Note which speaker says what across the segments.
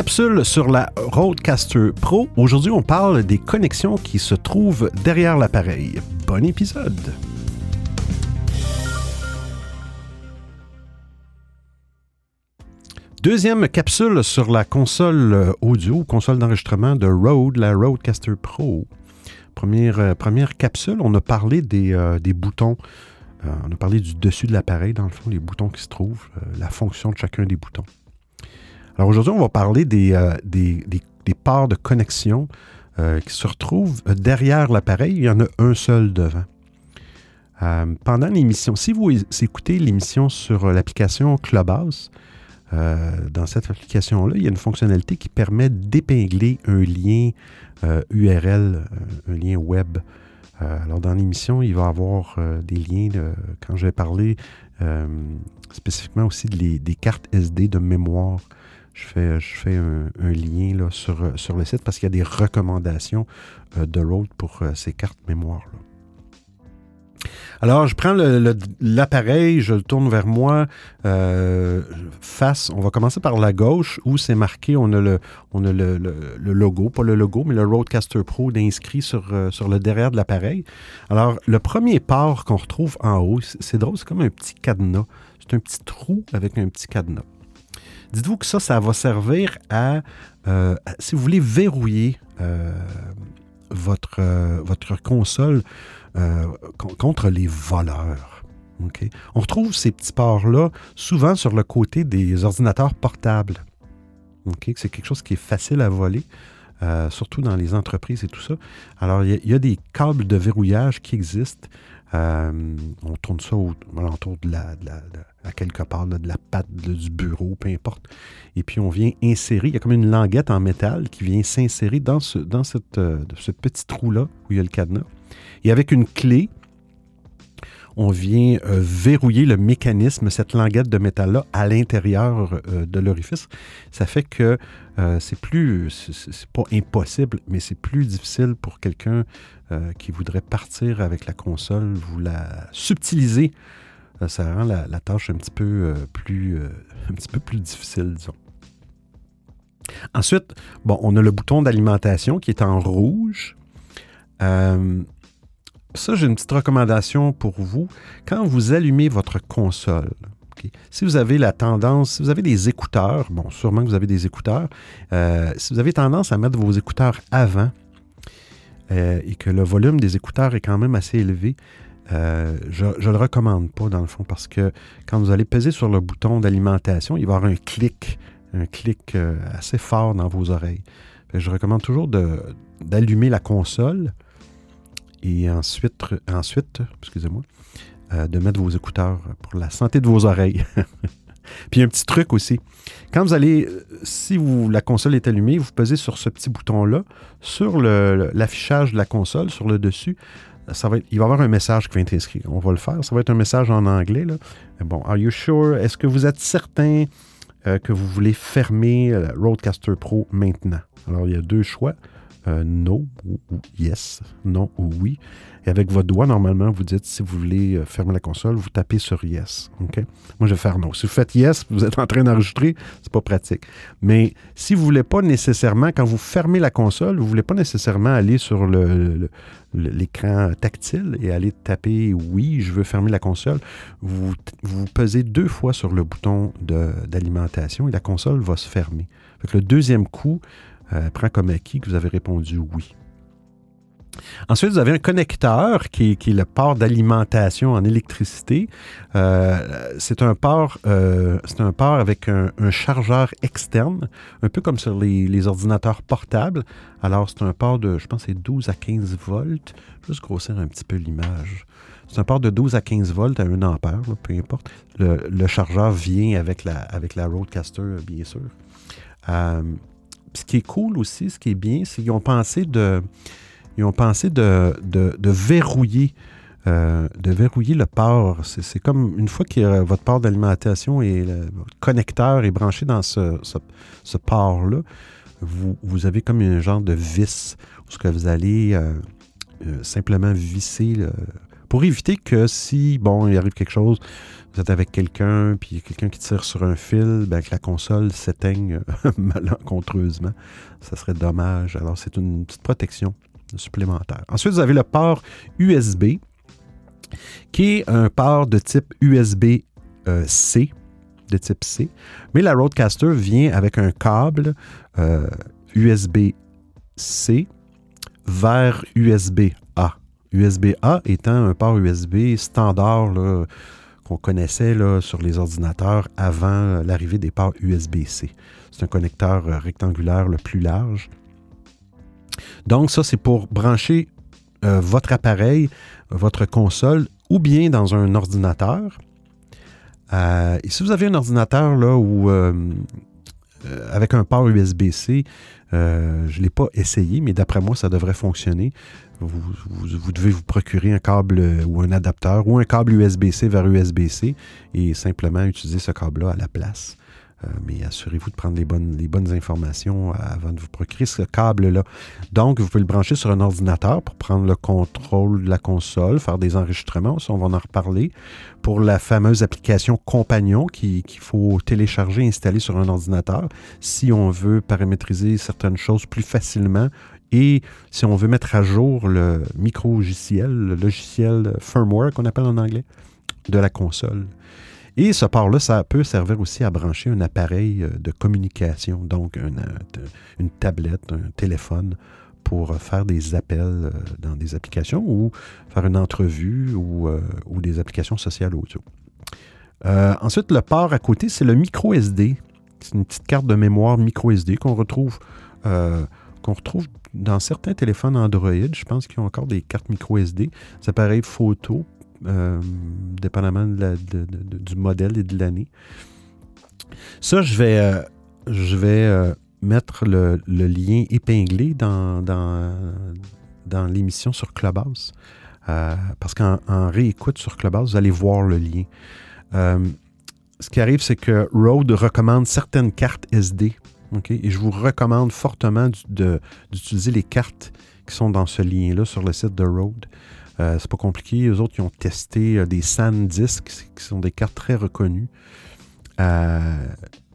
Speaker 1: capsule sur la Roadcaster Pro. Aujourd'hui, on parle des connexions qui se trouvent derrière l'appareil. Bon épisode! Deuxième capsule sur la console audio, console d'enregistrement de Rode, la Roadcaster Pro. Première, euh, première capsule, on a parlé des, euh, des boutons. Euh, on a parlé du dessus de l'appareil, dans le fond, les boutons qui se trouvent, la fonction de chacun des boutons. Alors aujourd'hui, on va parler des, des, des, parts de connexion qui se retrouvent derrière l'appareil. Il y en a un seul devant. pendant l'émission, si vous écoutez l'émission sur l'application Clubhouse, dans cette application-là, il y a une fonctionnalité qui permet d'épingler un lien URL, euh, un lien web. Euh, alors, dans l'émission, il va y avoir euh, des liens, quand je vais parler spécifiquement aussi des cartes SD de mémoire. Je fais, un, lien là, sur, le site parce qu'il y a des recommandations de Rode pour ces cartes mémoire. Là. Alors, je prends l'appareil, je le tourne vers moi, euh, face, on va commencer par la gauche où c'est marqué, on a, le, logo, pas le logo, mais le Roadcaster Pro inscrit sur, euh, sur le derrière de l'appareil. Alors, le premier port qu'on retrouve en haut, c'est drôle, c'est comme un petit cadenas. C'est un petit trou avec un petit cadenas. Dites-vous que ça, ça va servir à, euh, si vous voulez verrouiller votre, votre console euh, contre les voleurs. On retrouve ces petits ports-là souvent sur le côté des ordinateurs portables. C'est quelque chose qui est facile à voler. Euh, surtout dans les entreprises et tout ça. Alors, il y, a des câbles de verrouillage qui existent. Euh, on tourne ça autour de la, à quelque part, de la patte du bureau, peu importe. Et puis, on vient insérer, il y a comme une languette en métal qui vient s'insérer dans, ce, ce petit trou-là où il y a le cadenas. Et avec une clé, on vient euh, verrouiller le mécanisme, cette languette de métal-là, à l'intérieur euh, de l'orifice. Ça fait que euh, c'est plus, c'est pas impossible, mais c'est plus difficile pour quelqu'un qui voudrait partir avec la console, vous la subtiliser. ça rend la, tâche un petit peu plus, un petit peu plus difficile, disons. Ensuite, bon, on a le bouton d'alimentation qui est en rouge ça, j'ai une petite recommandation pour vous. Quand vous allumez votre console, si vous avez la tendance, si vous avez des écouteurs, bon, sûrement que vous avez des écouteurs, euh, si vous avez tendance à mettre vos écouteurs avant euh, et que le volume des écouteurs est quand même assez élevé, euh, je ne le recommande pas dans le fond parce que quand vous allez peser sur le bouton d'alimentation, il va y avoir un clic, un clic assez fort dans vos oreilles. Je recommande toujours d'allumer la console et ensuite, ensuite excusez-moi, euh, de mettre vos écouteurs pour la santé de vos oreilles. Puis un petit truc aussi. Quand vous allez, si vous, la console est allumée, vous pesez sur ce petit bouton-là, sur l'affichage de la console, sur le dessus, ça va il va y avoir un message qui va être inscrit. On va le faire. Ça va être un message en anglais. Là. Bon, are you sure? Est-ce que vous êtes certain euh, que vous voulez fermer euh, Roadcaster Pro maintenant? Alors, il y a deux choix. Euh, no ou, yes, non ou oui. Et avec votre doigt, normalement, vous dites si vous voulez euh, fermer la console, vous tapez sur yes. OK? Moi, je vais faire non. Si vous faites yes, vous êtes en train d'enregistrer, c'est pas pratique. Mais si vous voulez pas nécessairement, quand vous fermez la console, vous voulez pas nécessairement aller sur l'écran tactile et aller taper oui, je veux fermer la console, vous, vous pesez deux fois sur le bouton d'alimentation et la console va se fermer. le deuxième coup, euh, prend comme acquis que vous avez répondu oui. Ensuite, vous avez un connecteur qui, est le port d'alimentation en électricité. Euh, c'est un port, euh, c'est un port avec un, chargeur externe, un peu comme sur les, ordinateurs portables. Alors, c'est un port de, je pense, c'est 12 à 15 volts. Juste grossir un petit peu l'image. C'est un port de 12 à 15 volts à 1 ampère, peu importe. Le, chargeur vient avec la, avec la Roadcaster, bien sûr ce qui est cool aussi, ce qui est bien, c'est qu'ils ont pensé de, ils ont pensé de, verrouiller. Euh, de verrouiller le port. C'est comme une fois que votre port d'alimentation et le connecteur est branché dans ce, ce, port-là, vous, vous, avez comme un genre de vis où ce que vous allez euh, euh, simplement visser pour éviter que si, bon, il arrive quelque chose, vous êtes avec quelqu'un, puis quelqu'un qui tire sur un fil, ben, que la console s'éteigne malencontreusement. Ça serait dommage. Alors, c'est une petite protection supplémentaire. Ensuite, vous avez le port USB, qui est un port de type USB-C, euh, de type C. Mais la Roadcaster vient avec un câble USB-C euh, vers USB-A. USB-A étant un port USB standard qu'on connaissait sur les ordinateurs avant l'arrivée des ports USB-C. C'est un connecteur euh, rectangulaire le plus large. Donc ça, c'est pour brancher euh, votre appareil, votre console, ou bien dans un ordinateur. Euh, et si vous avez un ordinateur où avec un port USB-C, je ne l'ai pas essayé, mais d'après moi, ça devrait fonctionner. Vous, devez vous procurer un câble ou un adapteur ou un câble USB-C vers USB-C et simplement utiliser ce câble-là à la place. Euh, mais assurez-vous de prendre les bonnes, informations avant de vous procurer ce câble-là. Donc, vous pouvez le brancher sur un ordinateur pour prendre le contrôle de la console, faire des enregistrements, on va en reparler. Pour la fameuse application Compagnon qu'il faut télécharger installer sur un ordinateur si on veut paramétriser certaines choses plus facilement et si on veut mettre à jour le micro-logiciel, le logiciel firmware qu'on appelle en anglais, de la console. Et ce port-là, ça peut servir aussi à brancher un appareil euh, de communication, donc une, euh, une tablette, un téléphone, pour faire des appels euh, dans des applications ou faire une entrevue ou, des applications sociales audio. ensuite, le port à côté, c'est le micro SD. C'est une petite carte de mémoire micro SD qu'on retrouve, qu'on retrouve dans certains téléphones Android. Je pense qu'ils ont encore des cartes micro SD. Des appareils photo euh, dépendamment du modèle et de l'année. Ça, je vais, euh, je vais euh, mettre le, lien épinglé dans, dans, l'émission sur Clubhouse. parce qu'en réécoute sur Clubhouse, vous allez voir le lien. ce qui arrive, c'est que Rode recommande certaines cartes SD. Et je vous recommande fortement d'utiliser les cartes qui sont dans ce lien-là sur le site de Rode. Euh, c'est pas compliqué. Les autres, ils ont testé euh, des SanDisk, qui sont des cartes très reconnues, euh,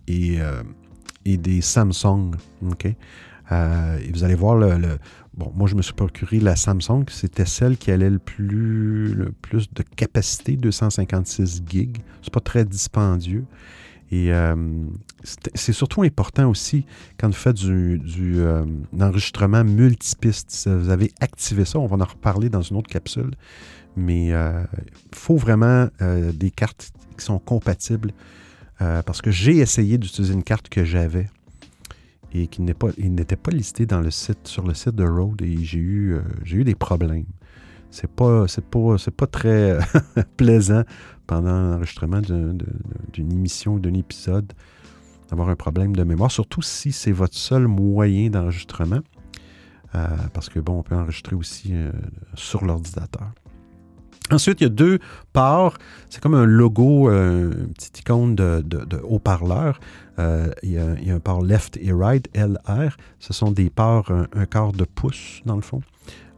Speaker 1: et, des Samsung. et vous allez voir le, Bon, moi, je me suis procuré la Samsung. C'était celle qui allait le plus, le plus de capacité, 256 gigs. C'est pas très dispendieux. Et euh, c'est surtout important aussi quand vous faites du, euh, enregistrement multipiste. Vous avez activé ça, on va en reparler dans une autre capsule. Mais il euh, faut vraiment des cartes qui sont compatibles parce que j'ai essayé d'utiliser une carte que j'avais et qui n'était pas, listée dans le site, sur le site de Rode et j'ai eu, eu des problèmes. C'est pas, pas, pas très plaisant pendant l'enregistrement d'une émission ou d'un épisode d'avoir un problème de mémoire, surtout si c'est votre seul moyen d'enregistrement, euh, parce que bon, on peut enregistrer aussi euh, sur l'ordinateur. Ensuite, il y a deux ports. C'est comme un logo, euh, une petite icône de, haut-parleur. il, y a un port left et right, LR. Ce sont des ports, un, quart de pouce dans le fond.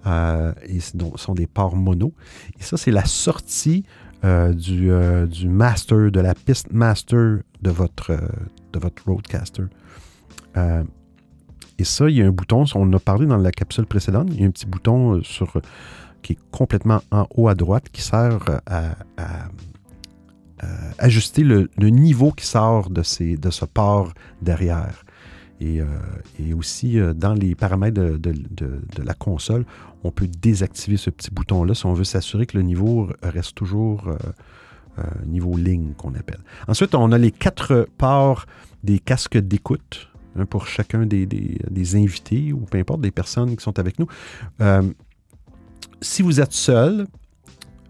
Speaker 1: et ce sont des ports mono. Et ça, c'est la sortie euh, euh, du, master, de la piste master de votre, euh, de votre Roadcaster. et ça, il y a un bouton, on en a parlé dans la capsule précédente, il y a un petit bouton sur, qui est complètement en haut à droite qui sert à, ajuster le, niveau qui sort de, ces, de ce port derrière. Et, aussi, dans les paramètres de, la console, on peut désactiver ce petit bouton-là si on veut s'assurer que le niveau reste toujours euh, euh, niveau ligne qu'on appelle. Ensuite, on a les quatre ports des casques d'écoute pour chacun des, invités ou peu importe des personnes qui sont avec nous. Euh, si vous êtes seul,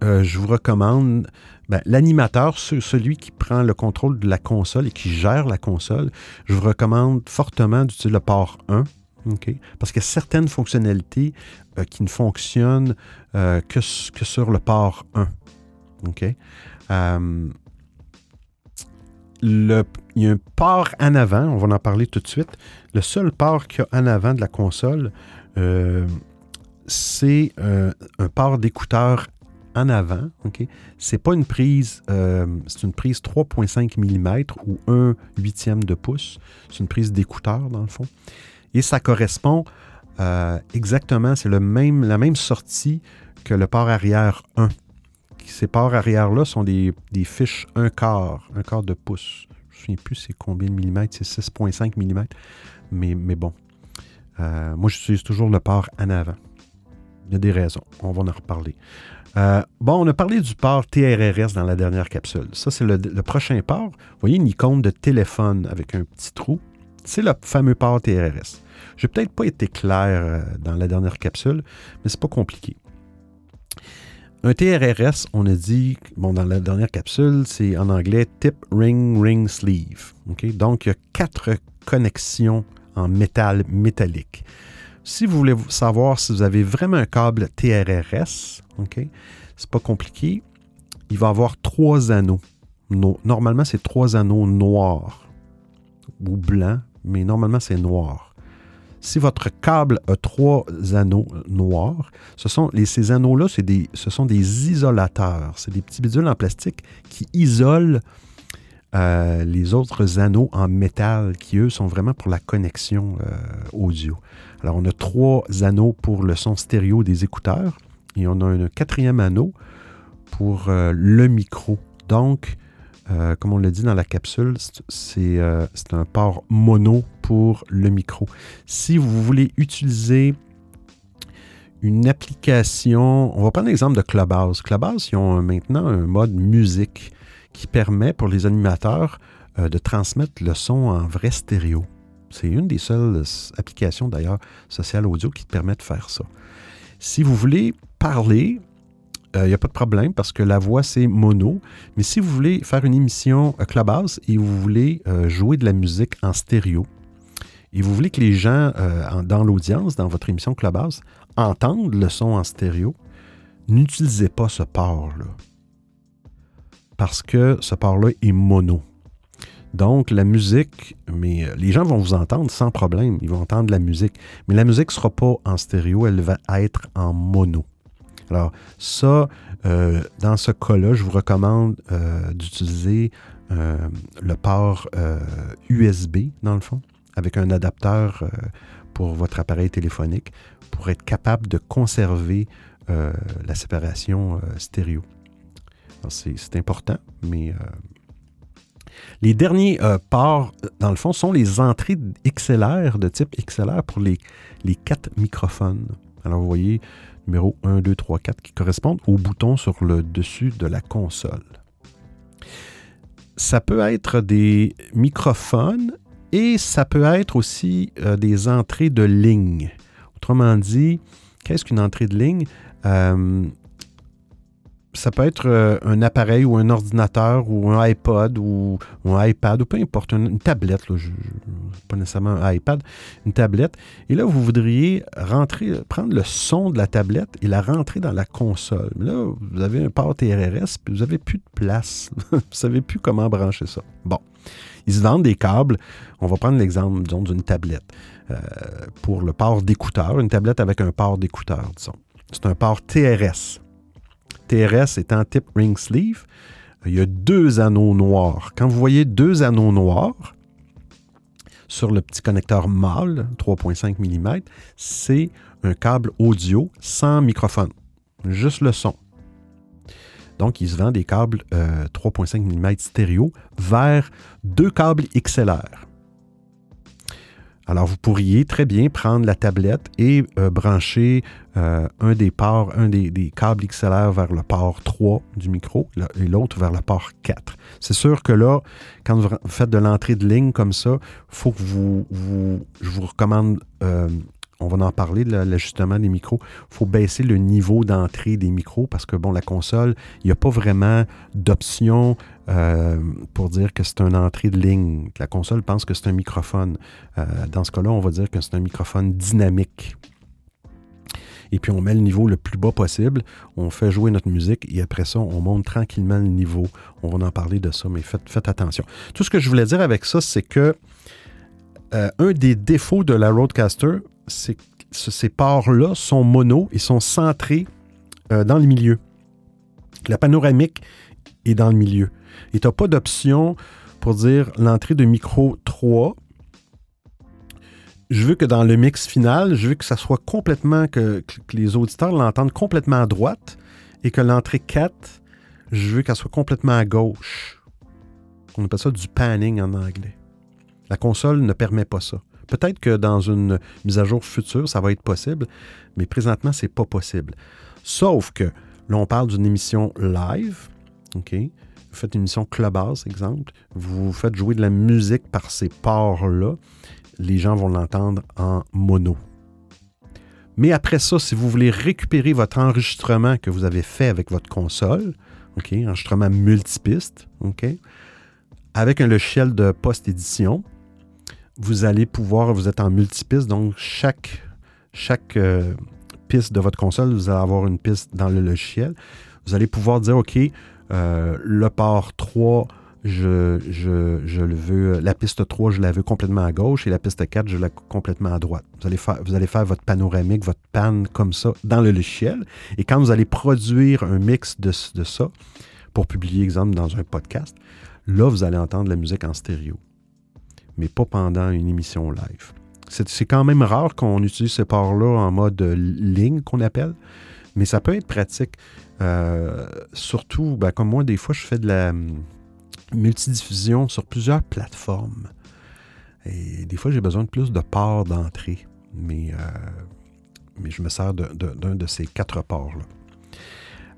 Speaker 1: je vous recommande l'animateur, celui qui prend le contrôle de la console et qui gère la console, je vous recommande fortement d'utiliser le port 1 parce qu'il y a certaines fonctionnalités euh, qui ne fonctionnent euh, que, sur le port 1. Euh, il y a un port en avant, on va en parler tout de suite. Le seul port qu'il y a en avant de la console, c'est un port d'écouteur en avant. OK? C'est pas une prise, euh, c'est une prise 3,5 mm ou 1 huitième de pouce. C'est une prise d'écouteur, dans le fond. Et ça correspond euh, exactement, c'est le même, la même sortie que le port arrière 1. Ces ports arrière-là sont des, fiches 1 quart, 1 quart de pouce. Je ne me plus c'est combien de millimètres, c'est 6,5 mm. Mais, mais bon, euh, moi j'utilise toujours le port en avant. Il y a des raisons, on va en reparler. Euh, bon, on a parlé du port TRRS dans la dernière capsule. Ça, c'est le, prochain port. Vous voyez une icône de téléphone avec un petit trou? C'est le fameux port TRRS. Je n'ai peut-être pas été clair euh, dans la dernière capsule, mais c'est pas compliqué. Un TRRS, on a dit, bon, dans la dernière capsule, c'est en anglais tip, ring, ring, sleeve. Donc, il y a quatre connexions en métal métallique. Si vous voulez savoir si vous avez vraiment un câble TRRS, OK, c'est pas compliqué. Il va avoir trois anneaux. normalement, c'est trois anneaux noirs ou blancs, mais normalement, c'est noir. Si votre câble a trois anneaux noirs, ce sont, ces anneaux-là, ce sont des isolateurs. C'est des petits bidules en plastique qui isolent euh, les autres anneaux en métal qui, eux, sont vraiment pour la connexion euh, audio. Alors, on a trois anneaux pour le son stéréo des écouteurs et on a un quatrième anneau pour euh, le micro. Donc, euh, comme on l'a dit dans la capsule, euh, c'est un port mono pour le micro. Si vous voulez utiliser une application, on va prendre l'exemple de Clubhouse. Clubhouse, ils ont maintenant un mode musique qui permet pour les animateurs de transmettre le son en vrai stéréo. C'est une des seules applications d'ailleurs sociales audio qui te permet de faire ça. Si vous voulez parler, il euh, n'y a pas de problème parce que la voix c'est mono. Mais si vous voulez faire une émission euh, Clubhouse et vous voulez euh, jouer de la musique en stéréo, et vous voulez que les gens dans l'audience, dans votre émission Clubhouse, entendent le son en stéréo, n'utilisez pas ce port-là. Parce que ce port-là est mono. Donc, la musique, mais les gens vont vous entendre sans problème. Ils vont entendre la musique. Mais la musique ne sera pas en stéréo, elle va être en mono. Alors, ça, euh, dans ce cas-là, je vous recommande euh, d'utiliser le port USB, dans le fond, avec un adapteur pour votre appareil téléphonique, pour être capable de conserver la séparation stéréo. C'est important, mais les derniers euh, ports, dans le fond, sont les entrées XLR de type XLR pour les quatre microphones. Alors, vous voyez, numéro 1, 2, 3, 4 qui correspondent au bouton sur le dessus de la console. Ça peut être des microphones et ça peut être aussi euh, des entrées de ligne. Autrement dit, qu'est-ce qu'une entrée de ligne? Euh, ça peut être euh, un appareil ou un ordinateur ou un iPod ou, un iPad ou peu importe, une, tablette, pas nécessairement un iPad, une tablette. Et là, vous voudriez rentrer, prendre le son de la tablette et la rentrer dans la console. Là, vous avez un port TRRS, puis vous n'avez plus de place. vous ne savez plus comment brancher ça. Bon. Ils se vendent des câbles. On va prendre l'exemple, disons, d'une tablette. Euh, pour le port d'écouteur, une tablette avec un port d'écouteur, disons. C'est un port TRS. TRS étant type ring sleeve, il y a deux anneaux noirs. Quand vous voyez deux anneaux noirs sur le petit connecteur mâle, 3.5 mm, c'est un câble audio sans microphone, juste le son. Donc, il se vend des câbles 3.5 euh, mm stéréo vers deux câbles XLR. Alors, vous pourriez très bien prendre la tablette et euh, brancher euh, un des ports, un des, câbles XLR vers le port 3 du micro et l'autre vers le port 4. C'est sûr que là, quand vous faites de l'entrée de ligne comme ça, faut que vous, je vous recommande euh, on va en parler de l'ajustement des micros. Il faut baisser le niveau d'entrée des micros parce que, bon, la console, il n'y a pas vraiment d'option euh, pour dire que c'est une entrée de ligne. La console pense que c'est un microphone. Euh, dans ce cas-là, on va dire que c'est un microphone dynamique. Et puis on met le niveau le plus bas possible, on fait jouer notre musique et après ça, on monte tranquillement le niveau. On va en parler de ça, mais faites, attention. Tout ce que je voulais dire avec ça, c'est que euh, un des défauts de la Roadcaster, ces ports-là sont mono et sont centrés dans le milieu. La panoramique est dans le milieu. Et tu n'as pas d'option pour dire l'entrée de micro 3. Je veux que dans le mix final, je veux que ça soit complètement, que, les auditeurs l'entendent complètement à droite et que l'entrée 4, je veux qu'elle soit complètement à gauche. On appelle ça du panning en anglais. La console ne permet pas ça. Peut-être que dans une mise à jour future, ça va être possible, mais présentement, c'est pas possible. Sauf que là, on parle d'une émission live. OK? Faites une émission Clubhouse, exemple. Vous faites jouer de la musique par ces ports-là. Les gens vont l'entendre en mono. Mais après ça, si vous voulez récupérer votre enregistrement que vous avez fait avec votre console, enregistrement multipiste, OK, avec un logiciel de post-édition, vous allez pouvoir, vous êtes en multipiste, donc chaque, chaque euh, piste de votre console, vous allez avoir une piste dans le logiciel. Vous allez pouvoir dire, OK, euh, le port 3, je, le veux, la piste 3, je la veux complètement à gauche et la piste 4, je la complètement à droite. Vous allez faire, votre panoramique, votre pan comme ça dans le logiciel. Et quand vous allez produire un mix de, de ça, pour publier, exemple, dans un podcast, là, vous allez entendre la musique en stéréo mais pas pendant une émission live. C'est quand même rare qu'on utilise ce port-là en mode ligne qu'on appelle, mais ça peut être pratique. Euh, surtout, ben, comme moi, des fois, je fais de la hum, multidiffusion sur plusieurs plateformes. Et des fois, j'ai besoin de plus de ports d'entrée, mais, euh, mais je me sers d'un de, ces quatre ports-là.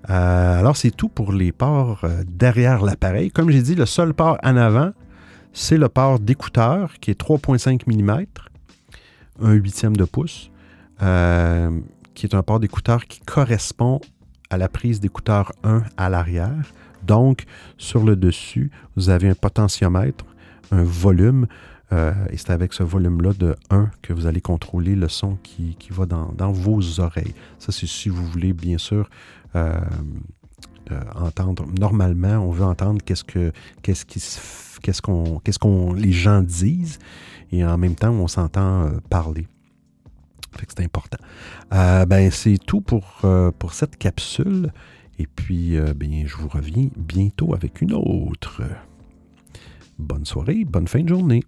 Speaker 1: Euh, alors, c'est tout pour les ports derrière l'appareil. Comme j'ai dit, le seul port en avant, c'est le port d'écouteur qui est 3,5 mm, un huitième de pouce, qui est un port d'écouteur qui correspond à la prise d'écouteur 1 à l'arrière. Donc, sur le dessus, vous avez un potentiomètre, un volume, euh, et c'est avec ce volume-là de 1 que vous allez contrôler le son qui, va dans, vos oreilles. Ça, c'est si vous voulez, bien sûr, euh, entendre. Normalement, on veut entendre qu'est-ce, que, qu'est-ce qui qu'est-ce qu'on, qu'est-ce qu'on les gens disent, et en même temps, on s'entend euh, parler. C'est important. Euh, ben, c'est tout pour, euh, pour cette capsule. Et puis, bien, je vous reviens bientôt avec une autre. Bonne soirée, bonne fin de journée.